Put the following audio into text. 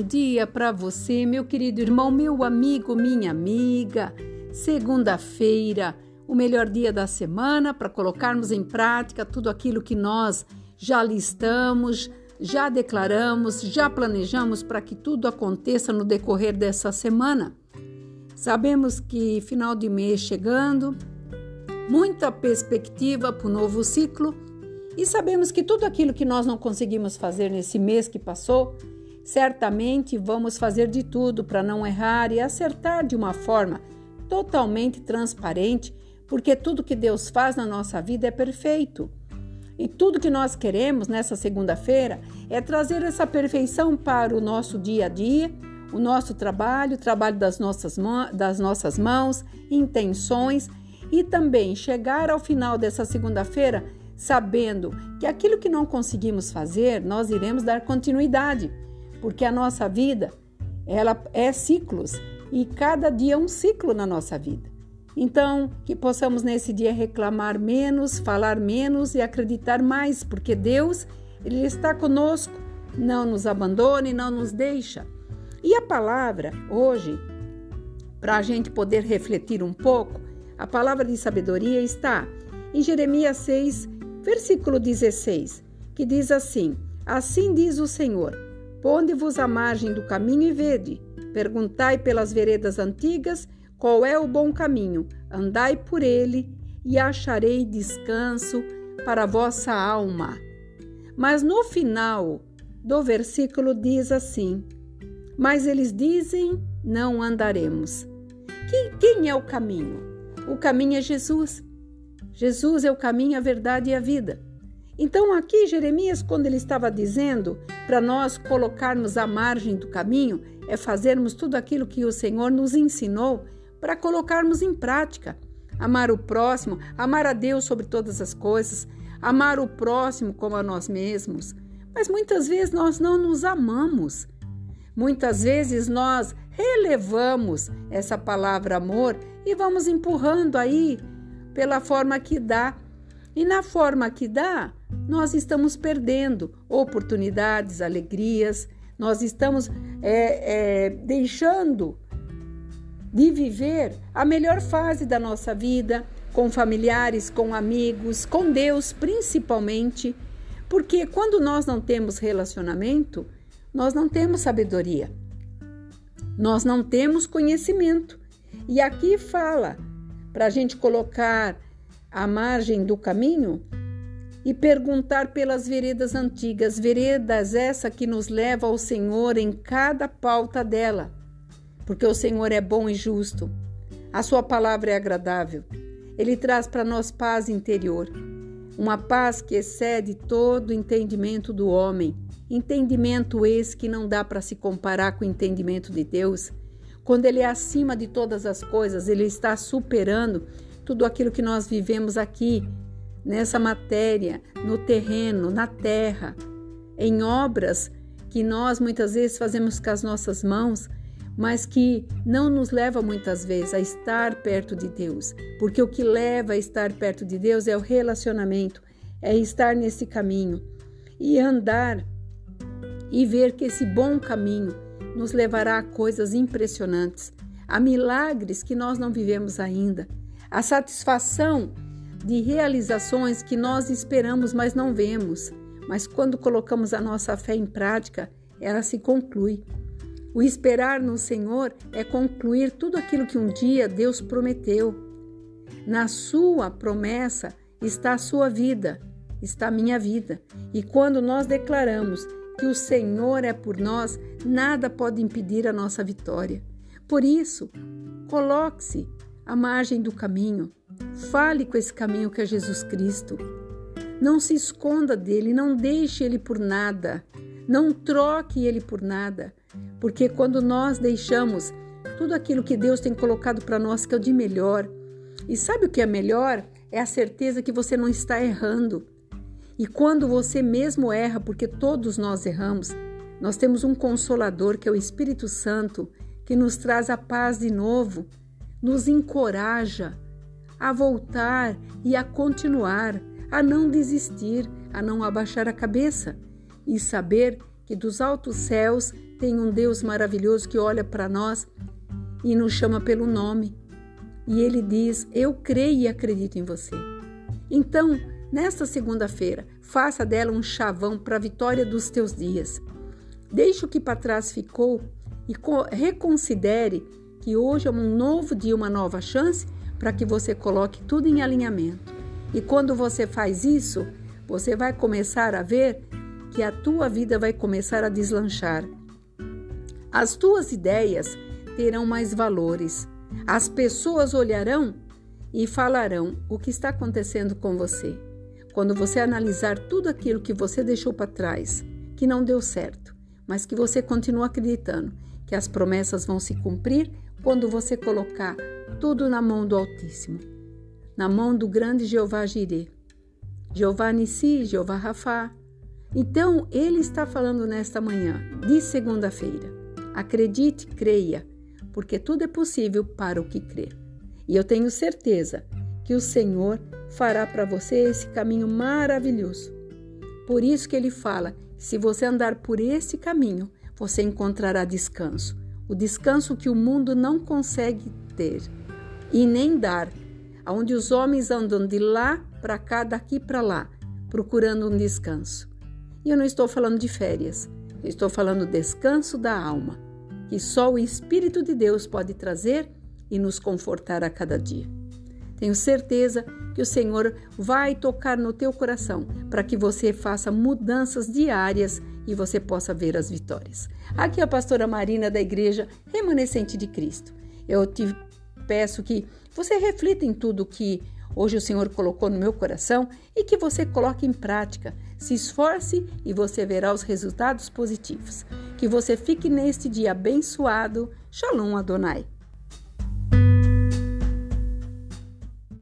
bom dia para você, meu querido irmão, meu amigo, minha amiga. Segunda-feira, o melhor dia da semana para colocarmos em prática tudo aquilo que nós já listamos, já declaramos, já planejamos para que tudo aconteça no decorrer dessa semana. Sabemos que final de mês chegando, muita perspectiva para o novo ciclo e sabemos que tudo aquilo que nós não conseguimos fazer nesse mês que passou, certamente vamos fazer de tudo para não errar e acertar de uma forma totalmente transparente, porque tudo que Deus faz na nossa vida é perfeito. E tudo que nós queremos nessa segunda-feira é trazer essa perfeição para o nosso dia a dia, o nosso trabalho, o trabalho das nossas, das nossas mãos, intenções e também chegar ao final dessa segunda-feira sabendo que aquilo que não conseguimos fazer, nós iremos dar continuidade, porque a nossa vida, ela é ciclos e cada dia é um ciclo na nossa vida. Então, que possamos nesse dia reclamar menos, falar menos e acreditar mais, porque Deus, ele está conosco, não nos abandona e não nos deixa. E a palavra hoje, para a gente poder refletir um pouco, a palavra de sabedoria está em Jeremias 6, Versículo 16, que diz assim: Assim diz o Senhor: Ponde-vos à margem do caminho e vede, perguntai pelas veredas antigas qual é o bom caminho, andai por ele e acharei descanso para a vossa alma. Mas no final do versículo diz assim: Mas eles dizem: Não andaremos. Quem é o caminho? O caminho é Jesus. Jesus é o caminho, a verdade e a vida. Então, aqui, Jeremias, quando ele estava dizendo para nós colocarmos à margem do caminho, é fazermos tudo aquilo que o Senhor nos ensinou para colocarmos em prática. Amar o próximo, amar a Deus sobre todas as coisas, amar o próximo como a nós mesmos. Mas muitas vezes nós não nos amamos. Muitas vezes nós relevamos essa palavra amor e vamos empurrando aí pela forma que dá. E na forma que dá, nós estamos perdendo oportunidades, alegrias, nós estamos é, é, deixando de viver a melhor fase da nossa vida, com familiares, com amigos, com Deus principalmente, porque quando nós não temos relacionamento, nós não temos sabedoria, nós não temos conhecimento. E aqui fala para a gente colocar à margem do caminho e perguntar pelas veredas antigas, veredas essa que nos leva ao Senhor em cada pauta dela, porque o Senhor é bom e justo, a sua palavra é agradável, ele traz para nós paz interior, uma paz que excede todo entendimento do homem, entendimento esse que não dá para se comparar com o entendimento de Deus. Quando Ele é acima de todas as coisas, Ele está superando tudo aquilo que nós vivemos aqui, nessa matéria, no terreno, na terra, em obras que nós muitas vezes fazemos com as nossas mãos, mas que não nos leva muitas vezes a estar perto de Deus, porque o que leva a estar perto de Deus é o relacionamento, é estar nesse caminho e andar e ver que esse bom caminho nos levará a coisas impressionantes, a milagres que nós não vivemos ainda, a satisfação de realizações que nós esperamos, mas não vemos. Mas quando colocamos a nossa fé em prática, ela se conclui. O esperar no Senhor é concluir tudo aquilo que um dia Deus prometeu. Na sua promessa está a sua vida, está a minha vida. E quando nós declaramos que o Senhor é por nós, nada pode impedir a nossa vitória. Por isso, coloque-se à margem do caminho. Fale com esse caminho que é Jesus Cristo. Não se esconda dele, não deixe ele por nada. Não troque ele por nada. Porque quando nós deixamos tudo aquilo que Deus tem colocado para nós, que é o de melhor, e sabe o que é melhor? É a certeza que você não está errando. E quando você mesmo erra, porque todos nós erramos, nós temos um consolador que é o Espírito Santo, que nos traz a paz de novo, nos encoraja a voltar e a continuar, a não desistir, a não abaixar a cabeça e saber que dos altos céus tem um Deus maravilhoso que olha para nós e nos chama pelo nome. E ele diz: Eu creio e acredito em você. Então, nesta segunda-feira, faça dela um chavão para a vitória dos teus dias. Deixe o que para trás ficou e reconsidere que hoje é um novo dia, uma nova chance para que você coloque tudo em alinhamento. E quando você faz isso, você vai começar a ver que a tua vida vai começar a deslanchar. As tuas ideias terão mais valores. As pessoas olharão e falarão o que está acontecendo com você. Quando você analisar tudo aquilo que você deixou para trás, que não deu certo, mas que você continua acreditando que as promessas vão se cumprir quando você colocar tudo na mão do Altíssimo, na mão do grande Jeová Jireh, Jeová Nissi, Jeová Rafá. Então, ele está falando nesta manhã, de segunda-feira. Acredite, creia, porque tudo é possível para o que crê. E eu tenho certeza que o Senhor fará para você esse caminho maravilhoso. Por isso que ele fala: se você andar por esse caminho, você encontrará descanso. O descanso que o mundo não consegue ter e nem dar, onde os homens andam de lá para cá, daqui para lá, procurando um descanso. E eu não estou falando de férias, eu estou falando descanso da alma, que só o Espírito de Deus pode trazer e nos confortar a cada dia. Tenho certeza que o Senhor vai tocar no teu coração para que você faça mudanças diárias e você possa ver as vitórias. Aqui é a pastora Marina da Igreja Remanescente de Cristo. Eu te peço que você reflita em tudo que hoje o Senhor colocou no meu coração e que você coloque em prática. Se esforce e você verá os resultados positivos. Que você fique neste dia abençoado. Shalom Adonai.